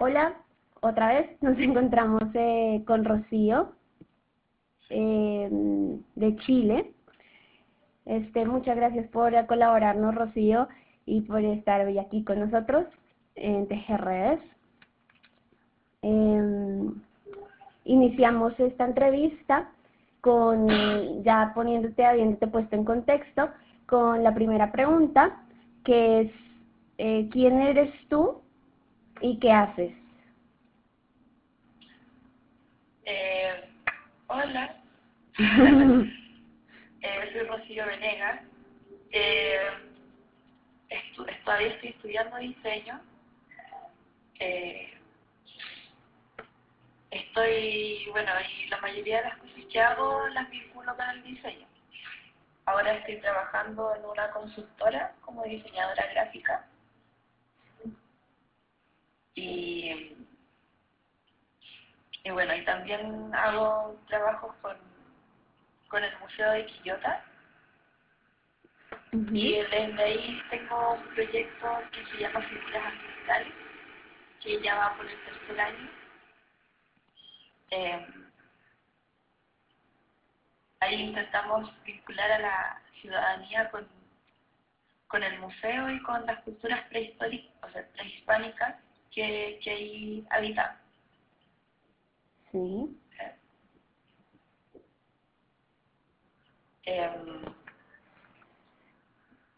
Hola, otra vez nos encontramos eh, con Rocío eh, de Chile. Este, muchas gracias por colaborarnos, Rocío, y por estar hoy aquí con nosotros en TGRedes. Em, iniciamos esta entrevista con, ya poniéndote, habiéndote puesto en contexto, con la primera pregunta, que es, eh, ¿quién eres tú y qué haces? Eh, hola, eh, soy Rocío Venegas. Eh, estu todavía estoy estudiando diseño. Eh, estoy, bueno, y la mayoría de las cosas que hago las vinculo con el diseño. Ahora estoy trabajando en una consultora como diseñadora gráfica. Y, y bueno, y también hago trabajos con, con el Museo de Quillota. Y desde ahí tengo un proyecto que se llama Figuras Ancestrales, que ya va por el tercer año. Eh, ahí intentamos vincular a la ciudadanía con, con el museo y con las culturas prehistóricas, o sea, prehispánicas que, que ahí habitan. Sí. Eh,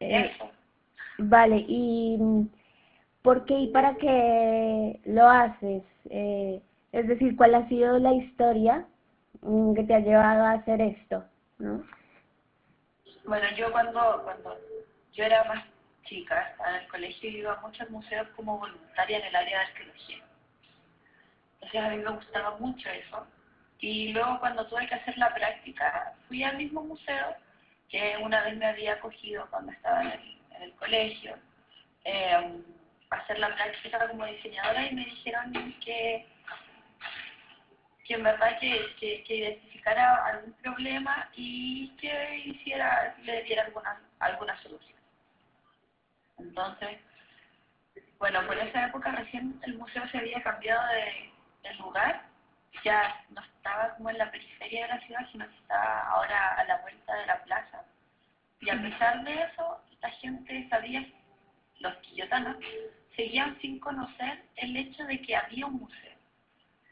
Eh, eso. Vale, ¿y mm, por qué y para qué lo haces? Eh, es decir, ¿cuál ha sido la historia mm, que te ha llevado a hacer esto? ¿no? Bueno, yo cuando, cuando yo era más chica, estaba en el colegio, iba mucho al museo como voluntaria en el área de arqueología. Entonces a mí me gustaba mucho eso. Y luego cuando tuve que hacer la práctica, fui al mismo museo que una vez me había acogido cuando estaba en el, colegio, eh, a hacer la práctica como diseñadora y me dijeron que, que en verdad que identificara algún problema y que hiciera, le diera alguna, alguna solución. Entonces, bueno, por esa época recién el museo se había cambiado de, de lugar, ya no estaba como en la periferia de la ciudad, sino que estaba ahora a la vuelta de la plaza. Y a pesar de eso, la gente sabía, los quillotanos, seguían sin conocer el hecho de que había un museo.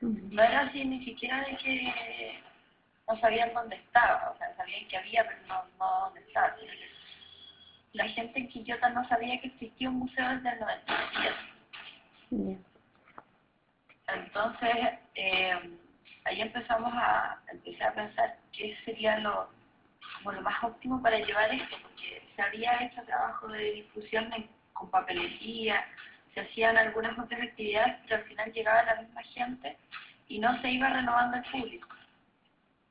No era así ni siquiera de que no sabían dónde estaba, o sea, sabían que había, pero no, no dónde estaba. sino que La gente en Quillota no sabía que existía un museo desde el 97. Bien. Entonces, eh, ahí empezamos a, empecé a pensar qué sería lo, como lo más óptimo para llevar esto, porque se había hecho trabajo de difusión con papelería, se hacían algunas otras actividades, pero al final llegaba la misma gente y no se iba renovando el público.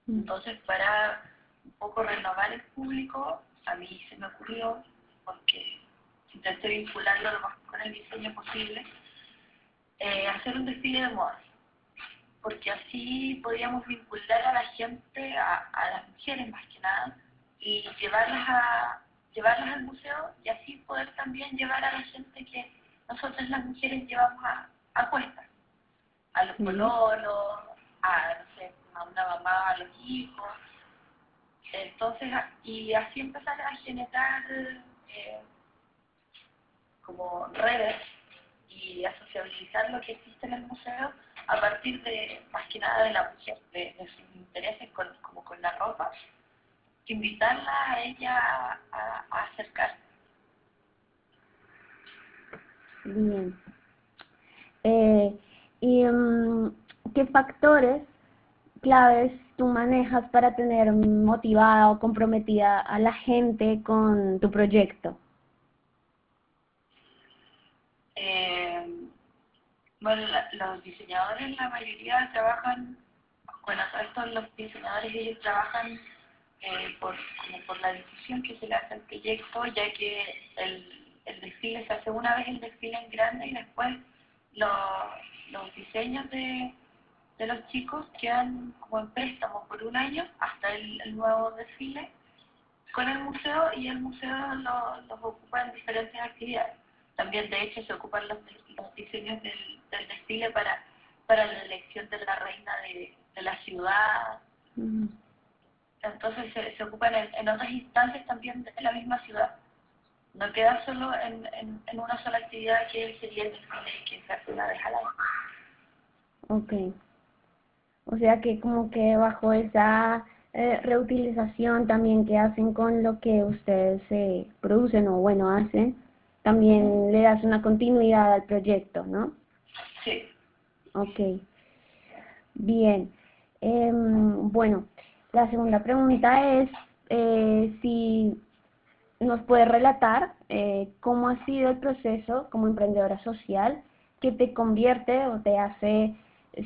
Entonces, para un poco renovar el público, a mí se me ocurrió, porque intenté vincularlo lo más con el diseño posible, eh, hacer un desfile de modas. Porque así podíamos vincular a la gente, a, a las mujeres más que nada, y llevarlas a llevarlas al museo y así poder también llevar a la gente que nosotras las mujeres llevamos a, a cuestas, a los pololos, a, no sé, a una mamá, a los hijos. Entonces, y así empezar a generar eh, como redes y a sociabilizar lo que existe en el museo a partir de, más que nada, de la mujer, de, de sus intereses con, como con la ropa, invitarla a ella a, a, a acercarse. Bien. Eh, ¿Y mm, qué factores claves tú manejas para tener motivada o comprometida a la gente con tu proyecto? Eh, bueno, los diseñadores, la mayoría trabajan, bueno, estos los diseñadores ellos trabajan eh, por, como por la difusión que se le hace al proyecto, ya que el, el desfile se hace una vez el desfile en grande y después los diseños de, de los chicos quedan como en préstamo por un año hasta el, el nuevo desfile con el museo y el museo lo- los ocupa en diferentes actividades. También, de hecho, se ocupan los, los diseños del, del desfile para, para la elección de la reina de, de la ciudad. Entonces se, se ocupan en, en, otras instancias también de la misma ciudad. No queda solo en, en, en una sola actividad que sería el desfile que se hace una vez al año. Ok. O sea que como que bajo esa eh, reutilización también que hacen con lo que ustedes eh, producen o bueno hacen, también le das una continuidad al proyecto, ¿no? Sí. Ok. Bien. Eh, bueno, la segunda pregunta es eh, si nos puede relatar eh, cómo ha sido el proceso como emprendedora social que te convierte o te hace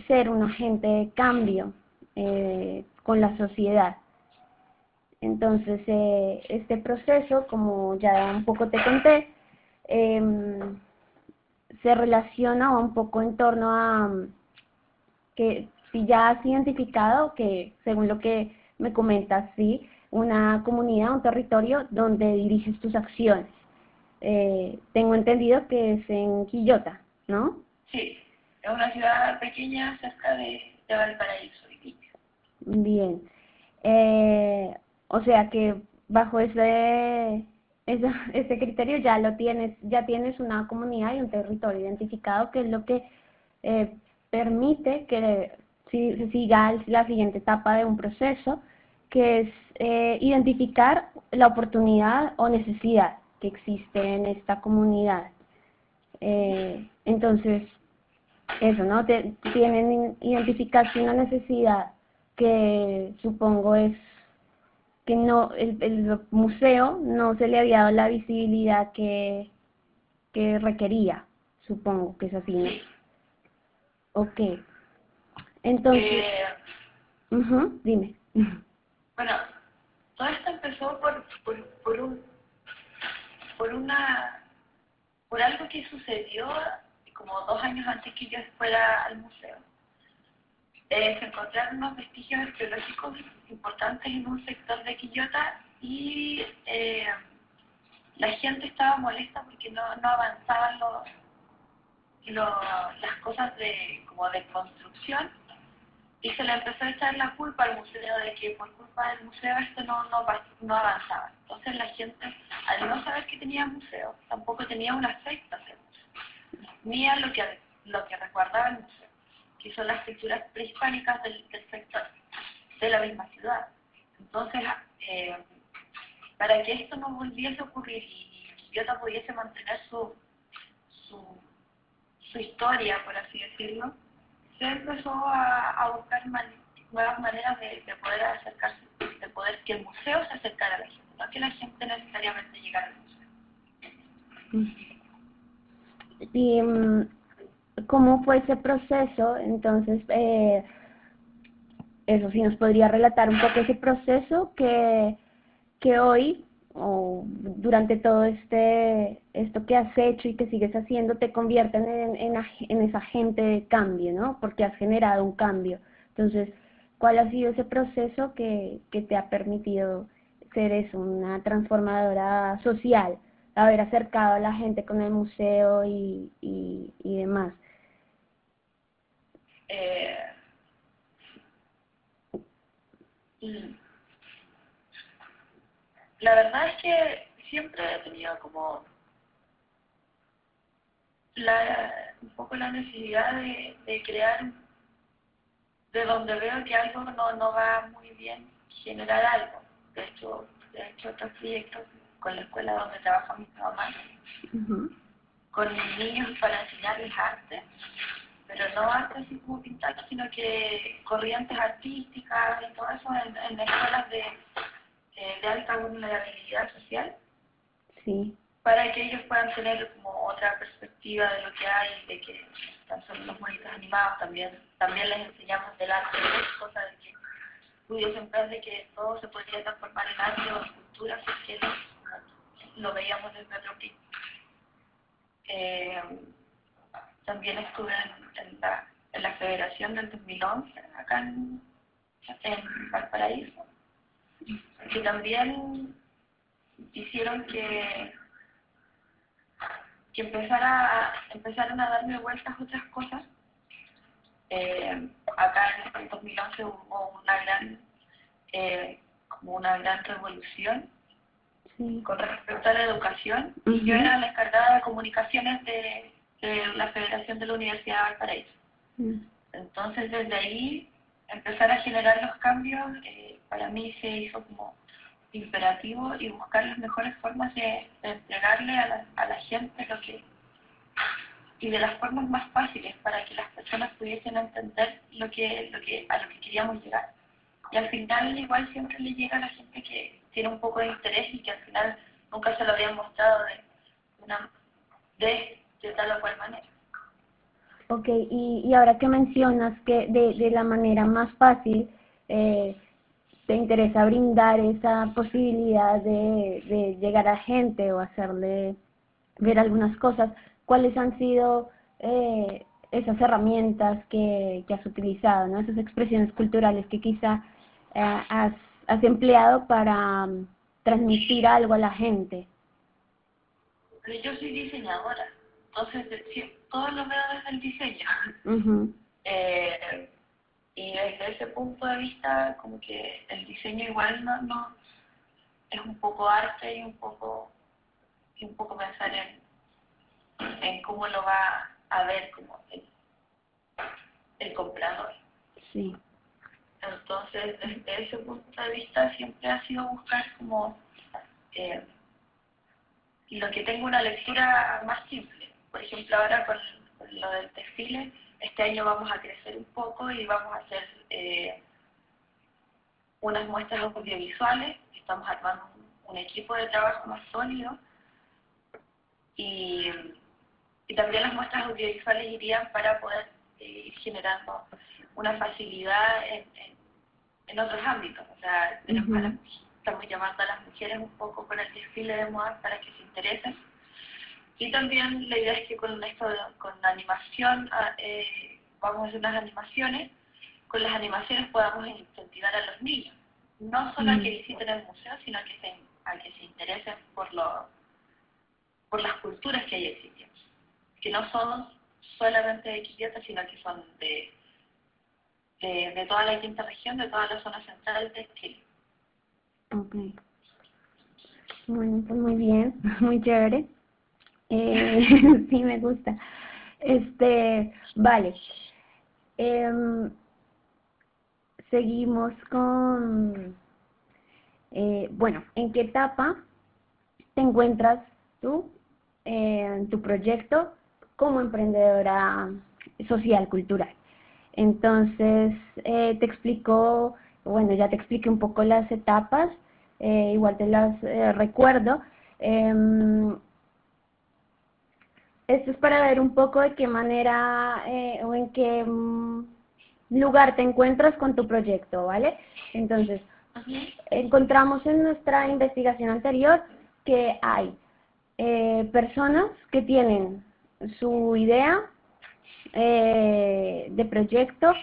ser un agente de cambio eh, con la sociedad. Entonces, eh, este proceso, como ya un poco te conté, eh, se relaciona un poco en torno a que si ya has identificado que, según lo que me comentas, sí, una comunidad, un territorio donde diriges tus acciones. Eh, tengo entendido que es en Quillota, ¿no? Sí, es una ciudad pequeña cerca de, de Valparaíso. Bien. Eh, o sea que bajo ese, ese, criterio ya lo tienes, ya tienes una comunidad y un territorio identificado, que es lo que eh, permite que si, se siga la siguiente etapa de un proceso, que es eh, identificar la oportunidad o necesidad que existe en esta comunidad. Eh, entonces, eso, ¿no? Te, tienen identificación una necesidad que supongo es que no el, el museo no se le había dado la visibilidad que, que requería, supongo que es así, ¿no? Ok. Entonces, Eh, dime. bueno, todo esto empezó por, por, por un por una por algo que sucedió como dos años antes que yo fuera al museo. Eh, se encontraron unos vestigios arqueológicos importantes en un sector de Quillota y eh, la gente estaba molesta porque no, no avanzaban los, lo- las cosas de como de construcción y se le empezó a echar la culpa al museo de que por culpa del museo esto no, no, no avanzaba. Entonces la gente, al no saber que tenía museo, tampoco tenía un afecto hacia el museo, ni a lo que, lo que resguardaba el museo, que son las texturas prehispánicas del, del sector, de la misma ciudad. Entonces, eh, para que esto no volviese a ocurrir y Quillota pudiese mantener su, su, su historia, por así decirlo, se empezó a, buscar nuevas maneras de, de poder acercarse, de poder que el museo se acercara a la gente, no que la gente necesariamente llegara al museo. ¿Y mm, cómo fue ese proceso? Entonces, eh, eso sí nos podría relatar un poco ese proceso que, que hoy o durante todo este esto que has hecho y que sigues haciendo te convierten en, en, en ese agente de cambio, ¿no? Porque has generado un cambio. Entonces, ¿cuál ha sido ese proceso que, que te ha permitido ser eso, una transformadora social, haber acercado a la gente con el museo y, y, y demás? Eh, y la verdad es que siempre he tenido como la, un poco la necesidad de, de crear, de donde veo que algo no, no va muy bien, generar algo. De hecho, he hecho otros proyectos con la escuela donde trabaja mi mamá, Ujú. con niños para enseñarles arte, pero no arte así como pintar, sino que corrientes artísticas y todo eso en, en escuelas de, eh, de alta vulnerabilidad social, Sí, para que ellos puedan tener como otra perspectiva de lo que hay, de que están solo los monitos animados, también también les enseñamos del arte, cosa de que pudiesen ver de que todo se podría transformar en arte o en cultura, si es que lo, veíamos desde otro punto. Eh, también estuve en, la, en la federación del 2011, acá en, en Valparaíso, que también hicieron que, que empezara, empezaran a darme vueltas otras cosas. Eh, acá en el 2011 hubo una gran, eh, como una gran revolución con respecto a la educación y yo era la encargada de comunicaciones de, la Federación de la Universidad de Valparaíso. Entonces desde ahí empezar a generar los cambios eh, para mí se hizo como imperativo y buscar las mejores formas de, entregarle a la, a la gente lo que y de las formas más fáciles para que las personas pudiesen entender lo que, lo que, a lo que queríamos llegar. Y al final igual siempre le llega a la gente que tiene un poco de interés y que al final nunca se lo habían mostrado de, de tal o cual manera. Ok, y, y ahora que mencionas que de, de la manera más fácil eh, te interesa brindar esa posibilidad de, de llegar a gente o hacerle ver algunas cosas, cuáles han sido eh, esas herramientas que, que, has utilizado, ¿no? esas expresiones culturales que quizá eh, has, has, empleado para um, transmitir algo a la gente. Yo soy diseñadora, entonces todo lo veo desde el diseño. eh, y desde ese punto de vista, como que el diseño igual no, no es un poco arte y un poco y un poco pensar en en cómo lo va a ver como el, el comprador. Sí. Entonces, desde ese punto de vista siempre ha sido buscar como eh, lo que tenga una lectura más simple. Por ejemplo, ahora con, lo del desfile, este año vamos a crecer un poco y vamos a hacer eh, unas muestras audiovisuales. Estamos armando un equipo de trabajo más sólido y y también las muestras audiovisuales irían para poder eh, ir generando una facilidad en, en, otros ámbitos. O sea, estamos llamando a las mujeres un poco con el desfile de moda para que se interesen. Y también la idea es que con esto, con la animación, ah, eh, vamos a hacer unas animaciones, con las animaciones podamos incentivar a los niños, no solo a que visiten el museo, sino a que se, a que se interesen por, lo, por las culturas que hay existiendo que no son solamente de Quillota, sino que son de, de, toda la quinta región, de toda la zona central de Chile. Ok. Bueno, pues muy bien, muy chévere. Eh, sí, me gusta. Este, vale. Eh, seguimos con, eh, bueno, ¿en qué etapa te encuentras tú en tu proyecto como emprendedora social, cultural. Entonces, eh, te explico, bueno, ya te expliqué un poco las etapas, eh, igual te las eh, recuerdo. Em, esto es para ver un poco de qué manera o en qué mm, lugar te encuentras con tu proyecto, ¿vale? Entonces, encontramos en nuestra investigación anterior que hay personas que tienen su idea eh, de proyecto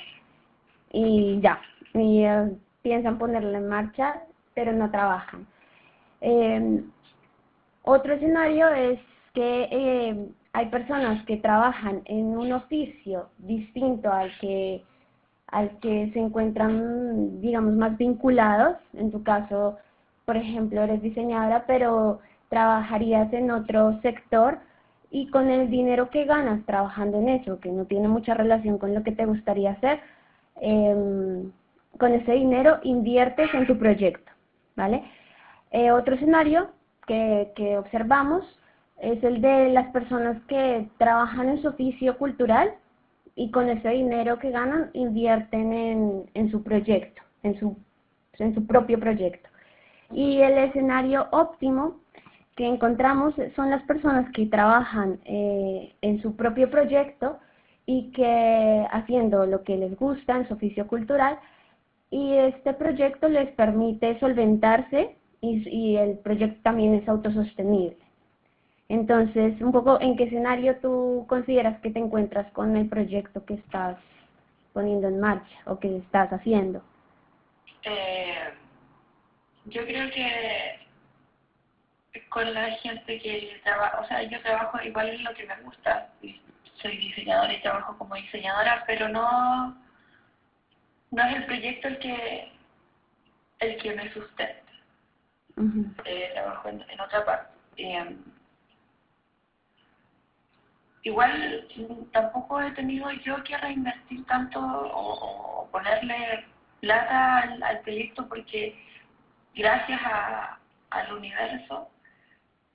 y ya, y eh, piensan ponerlo en marcha, pero no trabajan. Eh, otro escenario es que hay personas que trabajan en un oficio distinto al que al que se encuentran, digamos, más vinculados. En tu caso, por ejemplo, eres diseñadora, pero trabajarías en otro sector y con el dinero que ganas trabajando en eso, que no tiene mucha relación con lo que te gustaría hacer, em, con ese dinero inviertes en tu proyecto, ¿vale? Eh, otro escenario que, que observamos es el de las personas que trabajan en su oficio cultural y con ese dinero que ganan invierten en, en su proyecto, en su, en su propio proyecto. Y el escenario óptimo que encontramos son las personas que trabajan eh, en su propio proyecto y que haciendo lo que les gusta en su oficio cultural y este proyecto les permite solventarse y, el proyecto también es autosostenible. Entonces, un poco en qué escenario tú consideras que te encuentras con el proyecto que estás poniendo en marcha o que estás haciendo. Eh, yo creo que con la gente que trabaja, o sea, yo trabajo igual en lo que me gusta, soy diseñadora y trabajo como diseñadora, pero no, no es el proyecto el que, el que me sustenta. Eh, trabajo en, otra parte. Eh, igual tampoco he tenido yo que reinvertir tanto o, ponerle plata al, proyecto porque gracias al universo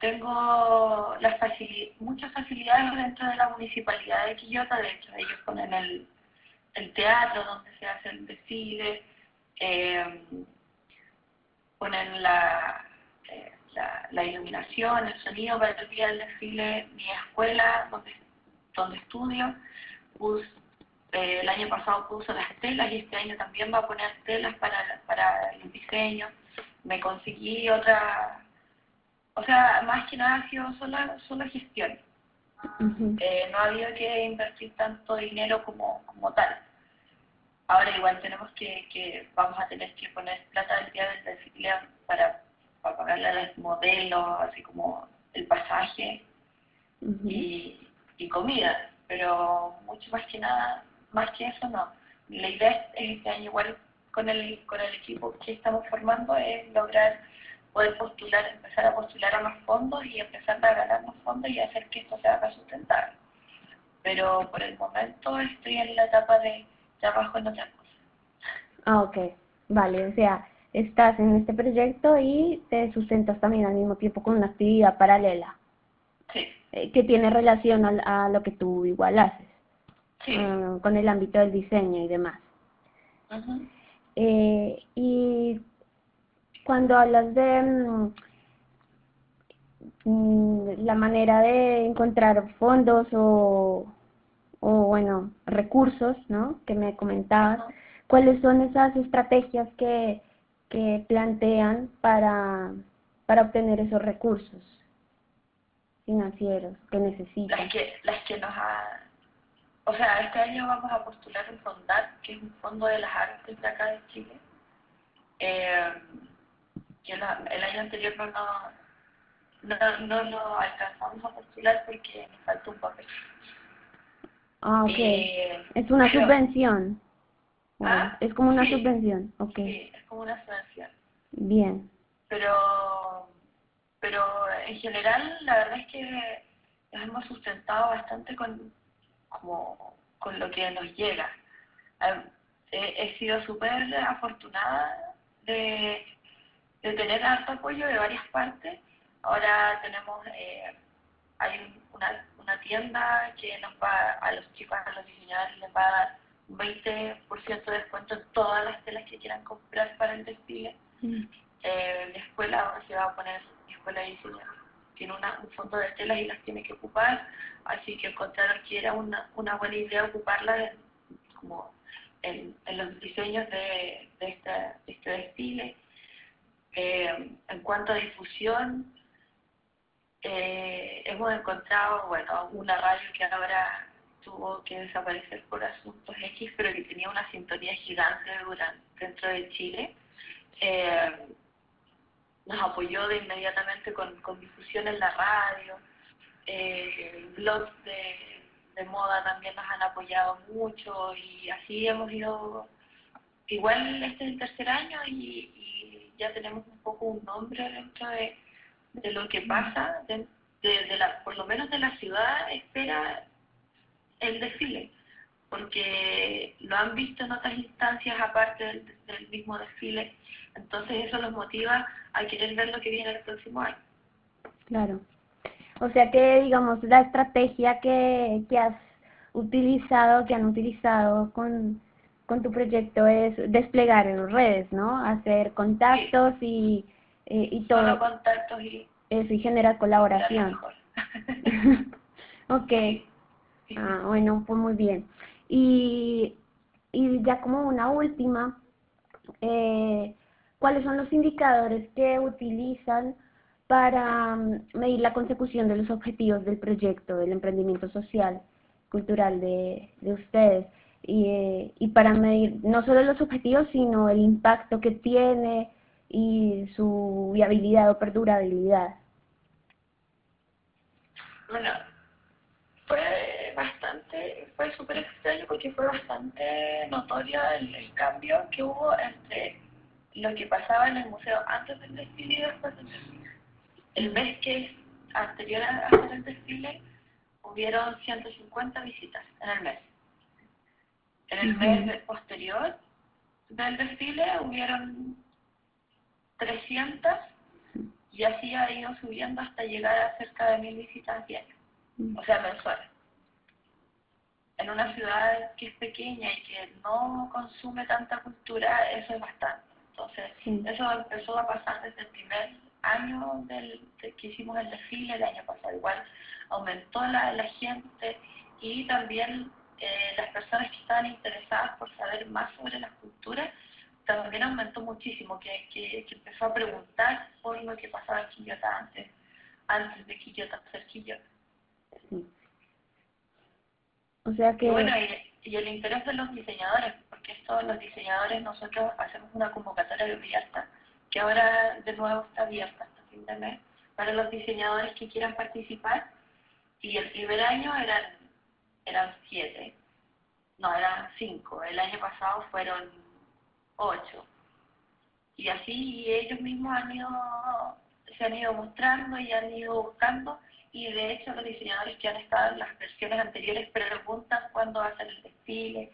tengo las muchas facilidades dentro de la municipalidad de Quillota, de hecho ellos ponen el, teatro donde se hace el desfile, eh, ponen la, eh, la, iluminación, el sonido para el día del desfile, mi escuela donde, donde estudio, eh, el año pasado puso las telas y este año también va a poner telas para, para el diseño. Me conseguí otra o sea, más que nada ha sido sola, sola gestión. Eh, no ha habido que invertir tanto dinero como, como tal. Ahora igual tenemos que, que vamos a tener que poner plata del día del desfile para, para pagarle a los modelos, así como el pasaje y, y comida, pero mucho más que nada, más que eso no. La idea es este año igual con el, con el equipo que estamos formando es lograr poder postular, empezar a postular a más fondos y empezar a ganar más fondos y hacer que esto se haga sustentable. Pero por el momento estoy en la etapa de trabajo en otra cosa. Ah, ok. Vale, o sea, estás en este proyecto y te sustentas también al mismo tiempo con una actividad paralela. Sí. Eh, que tiene relación a, lo que tú igual haces. Sí. Ah, con el ámbito del diseño y demás. eh, y cuando hablas de mm, mm, la manera de encontrar fondos o, o bueno, recursos, ¿no? Que me comentabas, ¿cuáles son esas estrategias que, que plantean para, para obtener esos recursos financieros que necesitan? Las que, las que nos ha... O sea, este año vamos a postular un FONDAT, que es un fondo de las artes de acá de Chile. Eh, que el año anterior no, no, no, lo alcanzamos a postular porque nos faltó un papel. Ah, ok. Eh, es una subvención. ¿Ah? Es como una subvención, ok. Sí, es como una subvención. Bien. Pero, pero en general la verdad es que nos hemos sustentado bastante con, como, con lo que nos llega. He, he sido súper afortunada de de tener harto apoyo de varias partes. Ahora tenemos, eh, hay una, una tienda que nos va, a los chicos, a los diseñadores les va a dar un 20% de descuento en todas las telas que quieran comprar para el desfile. Mm. Eh, la escuela ahora se va a poner, la escuela de diseño tiene una, un fondo de telas y las tiene que ocupar, así que encontraron que era una, una buena idea ocuparlas como en, en, los diseños de, de, esta, de este desfile. Eh, en cuanto a difusión, eh, hemos encontrado, bueno, una radio que ahora tuvo que desaparecer por asuntos X, pero que tenía una sintonía gigante durante, dentro de Chile. Eh, nos apoyó de inmediatamente con, con difusión en la radio, blogs de, de moda también nos han apoyado mucho y así hemos ido, igual este es el tercer año y, ya tenemos un poco un nombre dentro de, de lo que pasa, de, de, la, por lo menos de la ciudad espera el desfile, porque lo han visto en otras instancias aparte del, mismo desfile, entonces eso los motiva a querer ver lo que viene el próximo año. Claro. O sea que, digamos, la estrategia que, que has utilizado, que han utilizado con con tu proyecto es desplegar en redes, ¿no? Hacer contactos y, eh, y todo. Solo contactos y... Eso, y generar colaboración. ok. Ah, bueno, pues muy bien. Y, y ya como una última, eh, ¿cuáles son los indicadores que utilizan para mm, medir la consecución de los objetivos del proyecto, del emprendimiento social, cultural de, de ustedes? Y, eh, y para medir no solo los objetivos, sino el impacto que tiene y su viabilidad o perdurabilidad. Bueno, fue bastante fue súper extraño porque fue bastante notorio el, cambio que hubo entre lo que pasaba en el museo antes del desfile y después del desfile. El mes que anterior a hacer el desfile, hubieron 150 visitas en el mes. En el mes posterior del desfile hubieron 300 y así ha ido subiendo hasta llegar a cerca de mil visitas diarias, o sea, mensuales. En una ciudad que es pequeña y que no consume tanta cultura, eso es bastante. Entonces, eso empezó a pasar desde el primer año del, que hicimos el desfile el año pasado. Igual aumentó la, la gente y también eh, las personas que estaban interesadas por saber más sobre las culturas también aumentó muchísimo, que, que, empezó a preguntar por lo que pasaba en Quillota antes, antes de Quillota ser Quillota. O sea que... Y bueno, y, el interés de los diseñadores, porque esto los diseñadores nosotros hacemos una convocatoria abierta, que ahora de nuevo está abierta hasta fin de mes, para los diseñadores que quieran participar, y el primer año eran, eran siete, no, eran cinco, el año pasado fueron ocho. Y así ellos mismos han ido, se han ido mostrando y han ido buscando y de hecho los diseñadores que han estado en las versiones anteriores preguntan cuándo va a ser el desfile,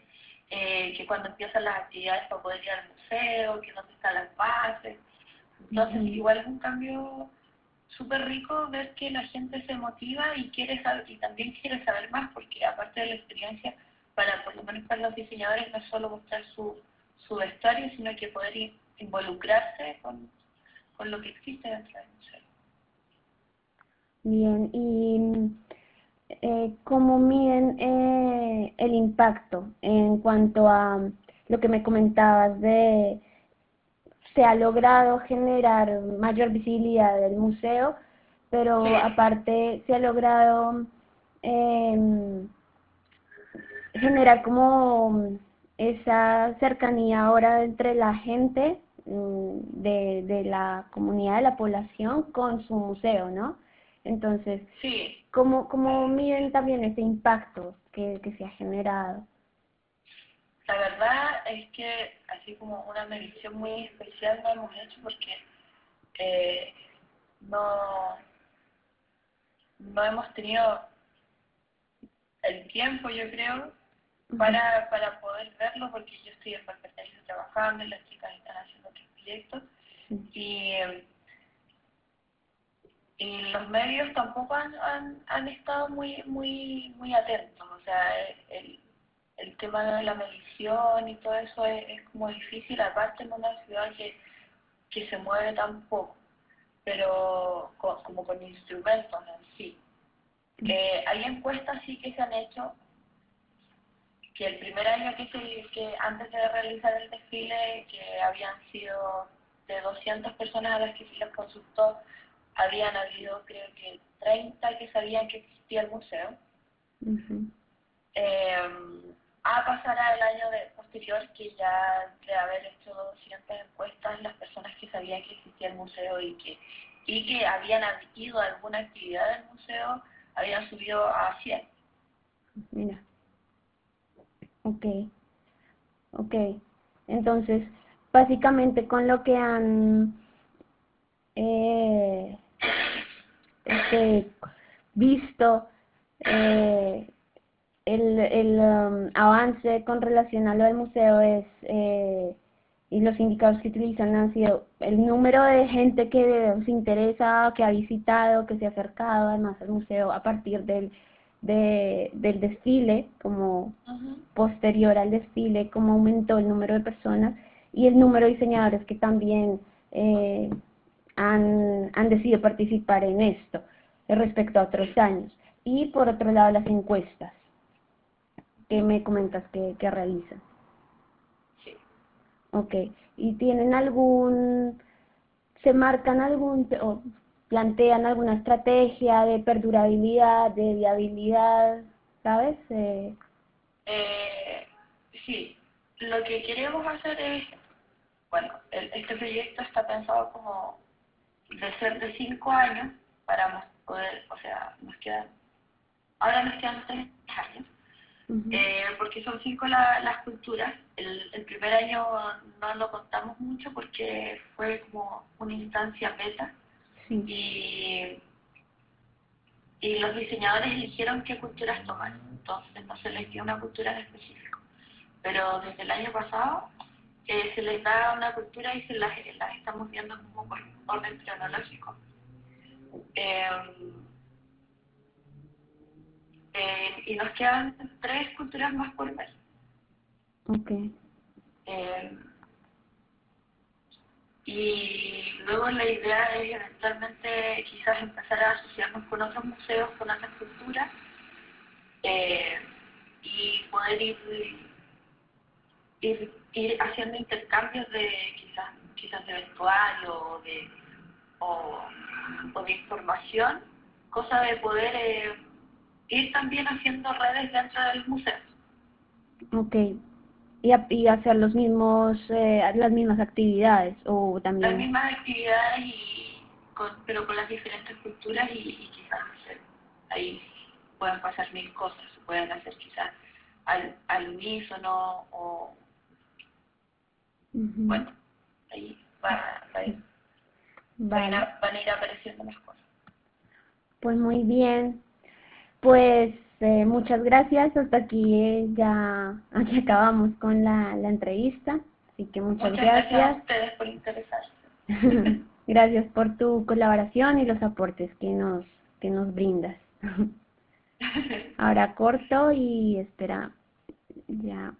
eh, que cuando empiezan las actividades para poder ir al museo, que dónde están las bases. Entonces igual es un cambio súper rico ver que la gente se motiva y quiere saber, y también quiere saber más porque aparte de la experiencia para por lo menos para los diseñadores no es solo mostrar su su vestuario, sino que poder involucrarse con, con lo que existe dentro del museo. Bien, y eh, ¿cómo miden eh, el impacto en cuanto a lo que me comentabas de se ha logrado generar mayor visibilidad del museo, pero aparte se ha logrado eh, generar como esa cercanía ahora entre la gente mm, de, de la comunidad, de la población con su museo, ¿no? Entonces, sí. ¿cómo, ¿cómo miden también ese impacto que, que se ha generado? La verdad es que así como una medición muy especial no hemos hecho porque eh, no, no hemos tenido el tiempo, yo creo, para, para poder verlo, porque yo estoy en Valparaíso trabajando y las chicas están haciendo otros proyectos. Y, y los medios tampoco han, han, han, estado muy muy muy atentos. O sea, el, el tema de la medición y todo eso es, es como difícil, aparte en una ciudad que, que se mueve tan poco, pero como con instrumentos en sí. Eh, hay encuestas sí que se han hecho que el primer año que, se, que antes de realizar el desfile, que habían sido de 200 personas a las que se les consultó, habían habido creo que 30 que sabían que existía el museo. eh, a pasar al año posterior que ya de haber hecho 200 encuestas las personas que sabían que existía el museo y que y que habían adquirido alguna actividad del museo habían subido a 100. Mira. Ok, ok. Entonces, básicamente con lo que han eh, este, visto, eh, el, el um, avance con relación a lo del museo es, eh, y los indicadores que utilizan han sido el número de gente que se interesa, que ha visitado, que se ha acercado además al museo a partir del de, del desfile, como posterior al desfile, cómo aumentó el número de personas y el número de diseñadores que también eh, han, han decidido participar en esto respecto a otros años. Y por otro lado, las encuestas que me comentas que, que realizan. Sí. Ok. ¿Y tienen algún, se marcan algún, plantean alguna estrategia de perdurabilidad, de viabilidad, ¿sabes? Eh... Eh, sí, lo que queremos hacer es, bueno, este proyecto está pensado como de ser de cinco años para poder, o sea, nos quedan, ahora nos quedan tres años, eh, porque son cinco las culturas. El, el, primer año no lo contamos mucho porque fue como una instancia beta. Y, y los diseñadores eligieron qué culturas tomar. Entonces no se les dio una cultura en específico. Pero desde el año pasado eh, se les da una cultura y se las, las estamos viendo como por orden cronológico. Eh, eh, y nos quedan tres culturas más por ver. Ok. Eh, y luego la idea es eventualmente quizás empezar a asociarnos con otros museos, con otras culturas, eh, y poder ir, ir, ir, haciendo intercambios de quizás, quizás de vestuario o de, o, o de información, cosa de poder eh, ir también haciendo redes dentro del museo. Ok. Y, y hacer los mismos, eh, las mismas actividades o también... Las mismas actividades, y con, pero con las diferentes culturas y, quizás ahí pueden pasar mil cosas, pueden hacer quizás al, al unísono o... Bueno, ahí va, a van, a, van a ir apareciendo las cosas. Pues muy bien. Pues eh, muchas gracias. Hasta aquí eh, ya aquí acabamos con la, la entrevista. Así que muchas, muchas gracias. gracias. a ustedes por interesarse. gracias por tu colaboración y los aportes que nos que nos brindas. Ahora corto y espera ya